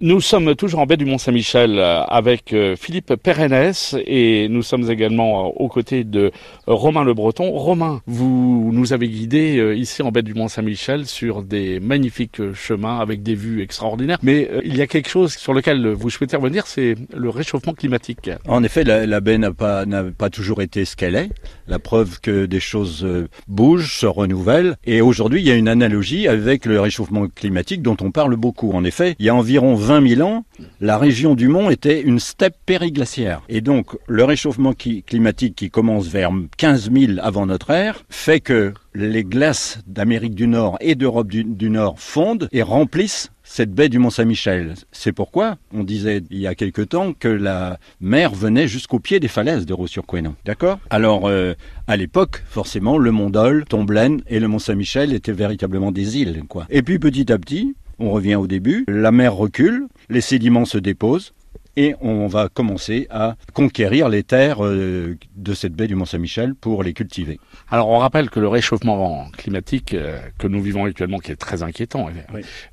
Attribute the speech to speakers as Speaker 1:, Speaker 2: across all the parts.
Speaker 1: Nous sommes toujours en baie du Mont-Saint-Michel euh, avec euh, Philippe Pérennes et nous sommes également euh, aux côtés de Romain Le Breton. Romain, vous nous avez guidés ici en baie du Mont-Saint-Michel sur des magnifiques chemins avec des vues extraordinaires. Mais il y a quelque chose sur lequel vous souhaitez revenir, c'est le réchauffement climatique.
Speaker 2: En effet, la, baie n'a pas, pas toujours été ce qu'elle est. La preuve que des choses bougent, se renouvellent. Et aujourd'hui, il y a une analogie avec le réchauffement climatique dont on parle beaucoup. En effet, il y a environ 20 000 ans, la région du Mont était une steppe périglaciaire. Et donc, le réchauffement climatique qui commence vers 15 000 avant notre ère fait que les glaces d'Amérique du Nord et d'Europe du, Nord fondent et remplissent cette baie du Mont-Saint-Michel. C'est pourquoi on disait il y a quelque temps que la mer venait jusqu'au pied des falaises de Ros-sur-Couesnon. D'accord? Alors, euh, à l'époque, forcément, le Mont Dol, Tomblaine et le Mont-Saint-Michel étaient véritablement des îles. Et puis petit à petit, on revient au début, la mer recule, les sédiments se déposent, et on va commencer à conquérir les terres euh, de cette baie du Mont-Saint-Michel pour les cultiver.
Speaker 1: Alors on rappelle que le réchauffement climatique euh, que nous vivons actuellement, qui est très inquiétant,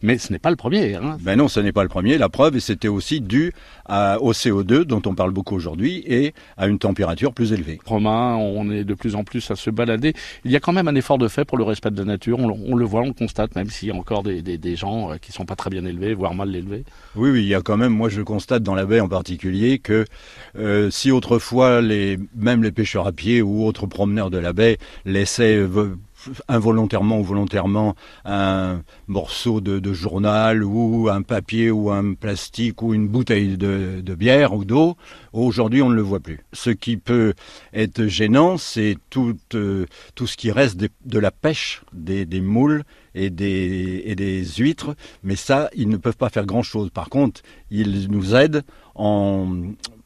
Speaker 1: mais ce n'est pas le premier. Hein.
Speaker 2: Ben non, ce n'est pas le premier. La preuve, c'était aussi dû au CO2 dont on parle beaucoup aujourd'hui et à une température plus élevée.
Speaker 1: Romain, on est de plus en plus à se balader. Il y a quand même un effort de fait pour le respect de la nature. On, le voit, on le constate, même s'il y a encore des, des gens euh, qui sont pas très bien élevés, voire mal élevés.
Speaker 2: Oui, oui, il y a quand même. Moi, je constate dans la baie en particulier que euh, si autrefois les, même les pêcheurs à pied ou autres promeneurs de la baie laissaient involontairement ou volontairement un morceau de, journal ou un papier ou un plastique ou une bouteille de, bière ou d'eau. Aujourd'hui, on ne le voit plus. Ce qui peut être gênant, c'est tout, euh, ce qui reste de, la pêche des, moules et des huîtres, mais ça, ils ne peuvent pas faire grand-chose. Par contre, ils nous aident en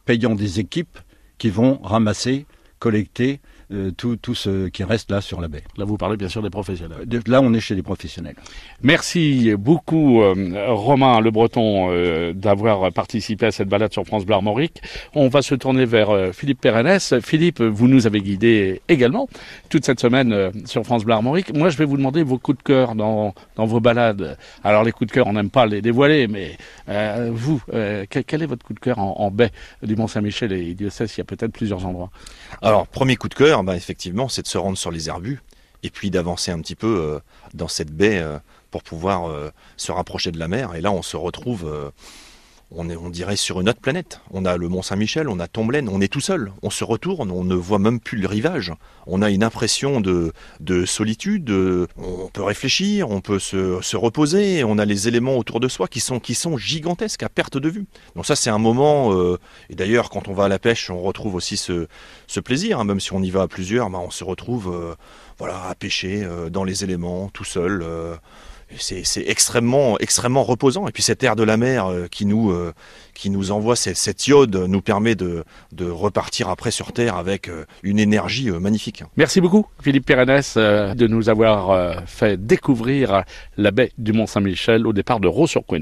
Speaker 2: payant des équipes qui vont ramasser, collecter euh, tout, tout, ce qui reste là sur la baie.
Speaker 1: Là, vous parlez bien sûr des professionnels.
Speaker 2: Là, on est chez des professionnels.
Speaker 1: Merci beaucoup, euh, Romain Le Breton, euh, d'avoir participé à cette balade sur France Bleu Armorique. On va se tourner vers Philippe Pérennes. Philippe, vous nous avez guidé également toute cette semaine sur France Bleu Armorique. Moi, je vais vous demander vos coups de cœur dans, dans vos balades. Alors, les coups de cœur, on n'aime pas les dévoiler, mais vous, quel, est votre coup de cœur en, en baie du Mont-Saint-Michel et Diocèse? Il y a peut-être plusieurs endroits.
Speaker 3: Alors, premier coup de cœur, bah, effectivement, c'est de se rendre sur les herbus et puis d'avancer un petit peu euh, dans cette baie euh, pour pouvoir euh, se rapprocher de la mer. Et là, on se retrouve on dirait, sur une autre planète. On a le Mont Saint-Michel, on a Tomblaine, on est tout seul. On se retourne, on ne voit même plus le rivage. On a une impression de, de solitude. On peut réfléchir, on peut se, reposer. On a les éléments autour de soi qui sont, gigantesques à perte de vue. Donc ça, c'est un moment. Euh, et d'ailleurs, quand on va à la pêche, on retrouve aussi ce, plaisir. Hein. même si on y va à plusieurs, bah, on se retrouve, euh, voilà, à pêcher euh, dans les éléments, tout seul c'est extrêmement, extrêmement reposant. Et puis cette air de la mer euh, qui, nous, euh, qui nous envoie cette, iode nous permet de, repartir après sur Terre avec euh, une énergie magnifique.
Speaker 1: Merci beaucoup Philippe Pérennes de nous avoir fait découvrir la baie du Mont-Saint-Michel au départ de Raux-sur-Couesnon.